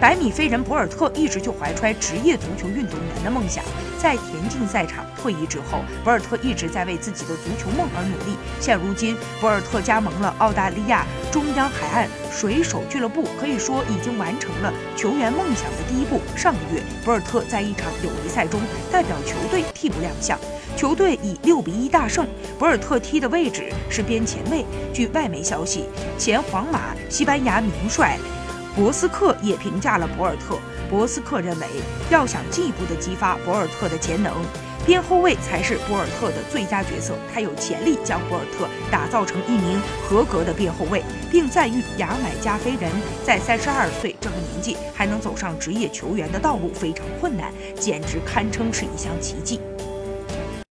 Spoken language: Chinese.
百米飞人博尔特一直就怀揣职业足球运动员的梦想，在田径赛场退役之后，博尔特一直在为自己的足球梦而努力。现如今，博尔特加盟了澳大利亚中央海岸水手俱乐部，可以说已经完成了球员梦想的第一步。上个月，博尔特在一场友谊赛中代表球队替补亮相，球队以六比一大胜。博尔特踢的位置是边前卫。据外媒消息，前皇马西班牙名帅。博斯克也评价了博尔特。博斯克认为，要想进一步的激发博尔特的潜能，边后卫才是博尔特的最佳角色。他有潜力将博尔特打造成一名合格的边后卫，并赞誉牙买加飞人在三十二岁这个年纪还能走上职业球员的道路非常困难，简直堪称是一项奇迹。